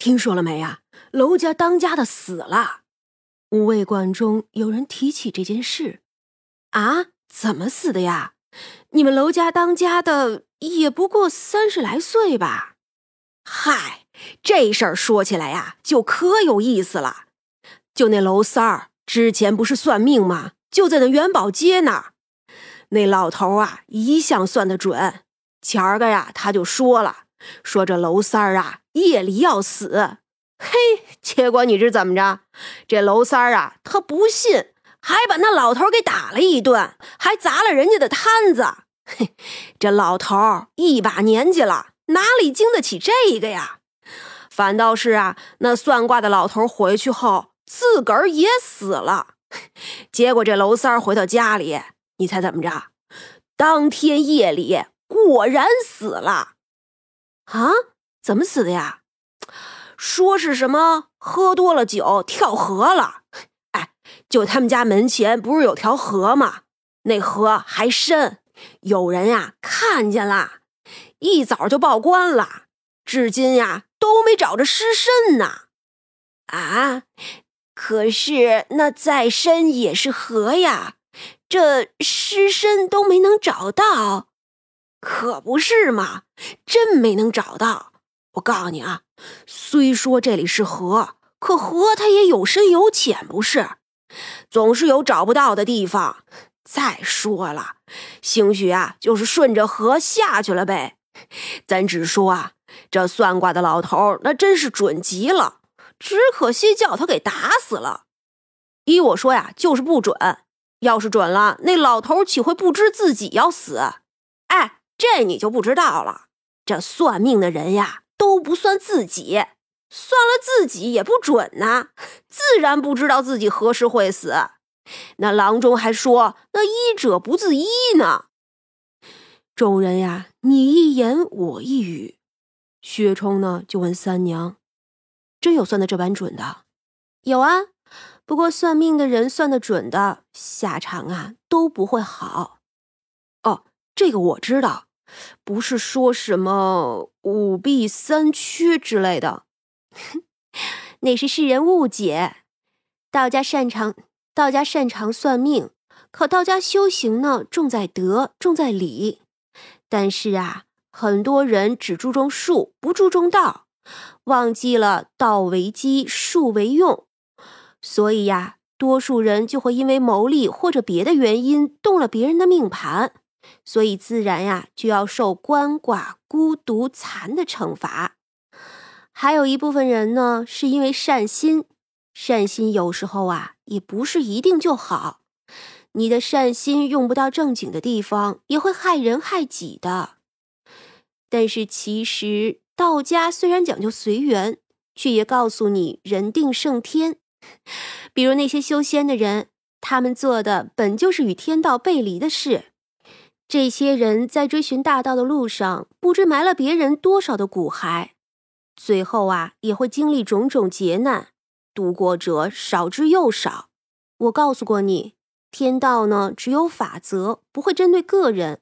听说了没呀？楼家当家的死了。五味馆中有人提起这件事，啊，怎么死的呀？你们楼家当家的也不过三十来岁吧？嗨，这事儿说起来呀，就可有意思了。就那楼三儿之前不是算命吗？就在那元宝街那儿，那老头啊一向算得准。前儿个呀，他就说了，说这娄三儿啊夜里要死。嘿，结果你知怎么着？这娄三儿啊，他不信，还把那老头给打了一顿，还砸了人家的摊子。嘿，这老头一把年纪了，哪里经得起这个呀？反倒是啊，那算卦的老头回去后，自个儿也死了。结果这娄三儿回到家里，你猜怎么着？当天夜里果然死了。啊？怎么死的呀？说是什么喝多了酒跳河了，哎，就他们家门前不是有条河吗？那河还深，有人呀看见了，一早就报官了，至今呀都没找着尸身呢。啊，可是那再深也是河呀，这尸身都没能找到，可不是嘛，真没能找到。我告诉你啊。虽说这里是河，可河它也有深有浅，不是？总是有找不到的地方。再说了，兴许啊，就是顺着河下去了呗。咱只说啊，这算卦的老头那真是准极了，只可惜叫他给打死了。依我说呀，就是不准。要是准了，那老头岂会不知自己要死？哎，这你就不知道了。这算命的人呀。都不算自己，算了自己也不准呐，自然不知道自己何时会死。那郎中还说：“那医者不自医呢。”众人呀，你一言我一语。薛冲呢，就问三娘：“真有算的这般准的？”“有啊，不过算命的人算的准的下场啊，都不会好。”“哦，这个我知道。”不是说什么五弊三缺之类的，那是世人误解。道家擅长道家擅长算命，可道家修行呢，重在德，重在理。但是啊，很多人只注重术，不注重道，忘记了道为基，术为用。所以呀，多数人就会因为谋利或者别的原因动了别人的命盘。所以自然呀，就要受鳏寡孤独残的惩罚。还有一部分人呢，是因为善心，善心有时候啊，也不是一定就好。你的善心用不到正经的地方，也会害人害己的。但是其实道家虽然讲究随缘，却也告诉你人定胜天。比如那些修仙的人，他们做的本就是与天道背离的事。这些人在追寻大道的路上，不知埋了别人多少的骨骸，最后啊，也会经历种种劫难，度过者少之又少。我告诉过你，天道呢只有法则，不会针对个人，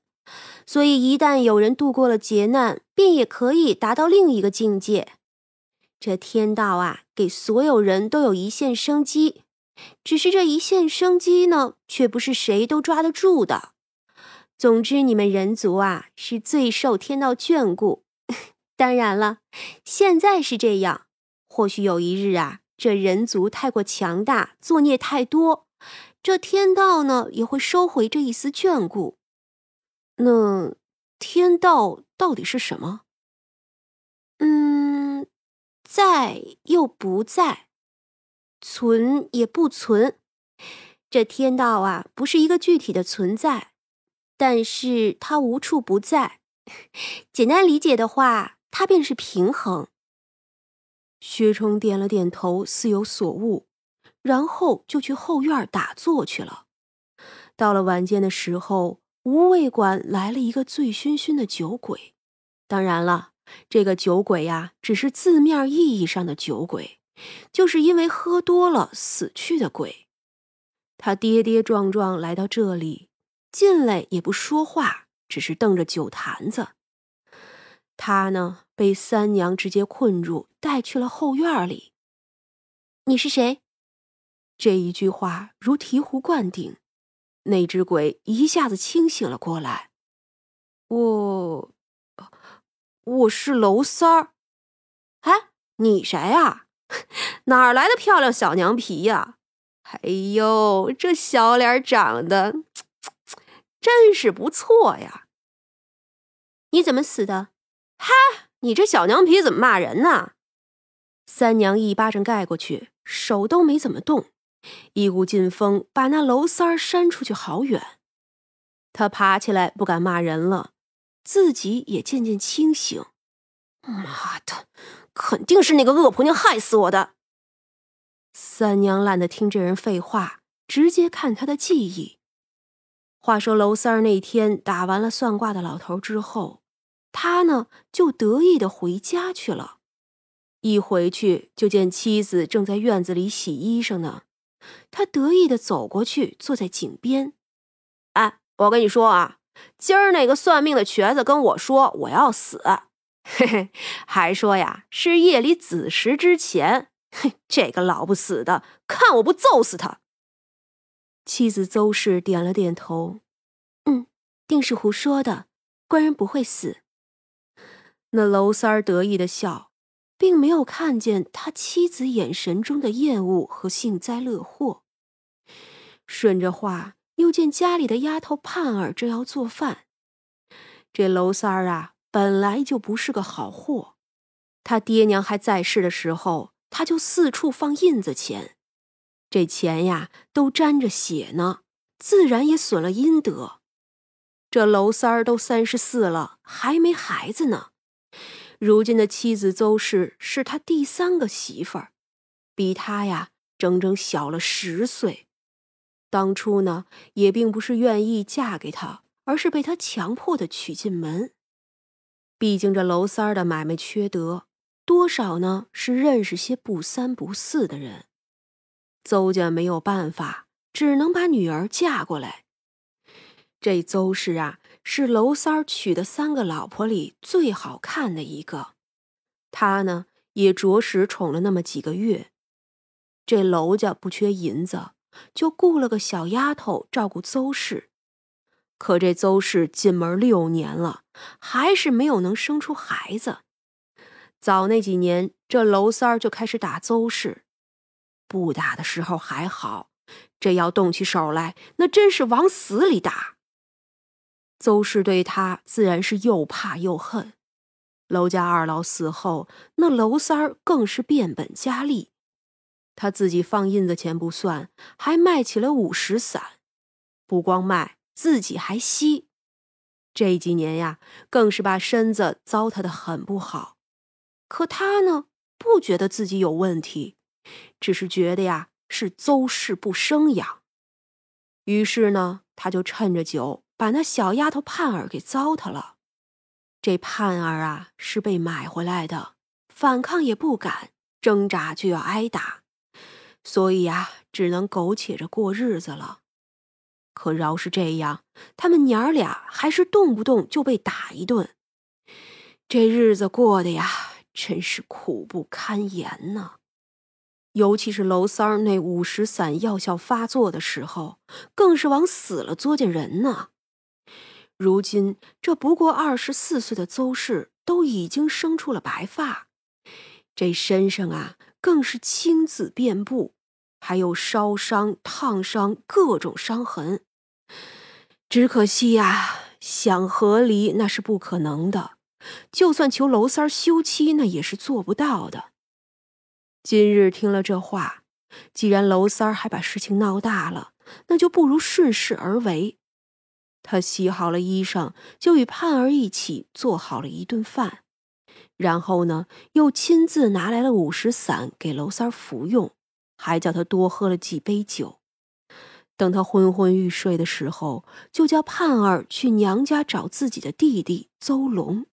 所以一旦有人度过了劫难，便也可以达到另一个境界。这天道啊，给所有人都有一线生机，只是这一线生机呢，却不是谁都抓得住的。总之，你们人族啊是最受天道眷顾。当然了，现在是这样。或许有一日啊，这人族太过强大，作孽太多，这天道呢也会收回这一丝眷顾。那天道到底是什么？嗯，在又不在，存也不存。这天道啊，不是一个具体的存在。但是它无处不在，简单理解的话，它便是平衡。薛冲点了点头，似有所悟，然后就去后院打坐去了。到了晚间的时候，无味馆来了一个醉醺醺的酒鬼。当然了，这个酒鬼呀，只是字面意义上的酒鬼，就是因为喝多了死去的鬼。他跌跌撞撞来到这里。进来也不说话，只是瞪着酒坛子。他呢，被三娘直接困住，带去了后院里。你是谁？这一句话如醍醐灌顶，那只鬼一下子清醒了过来。我，我是娄三儿。哎，你谁啊？哪儿来的漂亮小娘皮呀？哎呦，这小脸长得真是不错呀！你怎么死的？嗨，你这小娘皮怎么骂人呢？三娘一巴掌盖过去，手都没怎么动，一股劲风把那娄三儿扇出去好远。他爬起来，不敢骂人了，自己也渐渐清醒。妈的，肯定是那个恶婆娘害死我的！三娘懒得听这人废话，直接看他的记忆。话说娄三儿那天打完了算卦的老头之后，他呢就得意的回家去了。一回去就见妻子正在院子里洗衣裳呢，他得意的走过去，坐在井边。哎，我跟你说啊，今儿那个算命的瘸子跟我说我要死，嘿嘿，还说呀是夜里子时之前。哼，这个老不死的，看我不揍死他！妻子邹氏点了点头，嗯，定是胡说的，官人不会死。那娄三儿得意的笑，并没有看见他妻子眼神中的厌恶和幸灾乐祸。顺着话，又见家里的丫头盼儿正要做饭。这娄三儿啊，本来就不是个好货，他爹娘还在世的时候。他就四处放印子钱，这钱呀都沾着血呢，自然也损了阴德。这娄三儿都三十四了，还没孩子呢。如今的妻子邹氏是他第三个媳妇儿，比他呀整整小了十岁。当初呢也并不是愿意嫁给他，而是被他强迫的娶进门。毕竟这娄三儿的买卖缺德。多少呢？是认识些不三不四的人，邹家没有办法，只能把女儿嫁过来。这邹氏啊，是娄三儿娶的三个老婆里最好看的一个，他呢也着实宠了那么几个月。这娄家不缺银子，就雇了个小丫头照顾邹氏。可这邹氏进门六年了，还是没有能生出孩子。早那几年，这娄三儿就开始打邹氏，不打的时候还好，这要动起手来，那真是往死里打。邹氏对他自然是又怕又恨。娄家二老死后，那娄三儿更是变本加厉，他自己放印子钱不算，还卖起了五石散，不光卖，自己还吸。这几年呀，更是把身子糟蹋的很不好。可他呢，不觉得自己有问题，只是觉得呀是邹氏不生养。于是呢，他就趁着酒把那小丫头盼儿给糟蹋了。这盼儿啊是被买回来的，反抗也不敢，挣扎就要挨打，所以呀只能苟且着过日子了。可饶是这样，他们娘儿俩还是动不动就被打一顿，这日子过得呀。真是苦不堪言呢！尤其是娄三儿那五石散药效发作的时候，更是往死了作践人呢。如今这不过二十四岁的邹氏都已经生出了白发，这身上啊更是青紫遍布，还有烧伤、烫伤各种伤痕。只可惜呀，想和离那是不可能的。就算求娄三儿休妻，那也是做不到的。今日听了这话，既然娄三儿还把事情闹大了，那就不如顺势而为。他洗好了衣裳，就与盼儿一起做好了一顿饭，然后呢，又亲自拿来了五石散给娄三儿服用，还叫他多喝了几杯酒。等他昏昏欲睡的时候，就叫盼儿去娘家找自己的弟弟邹龙。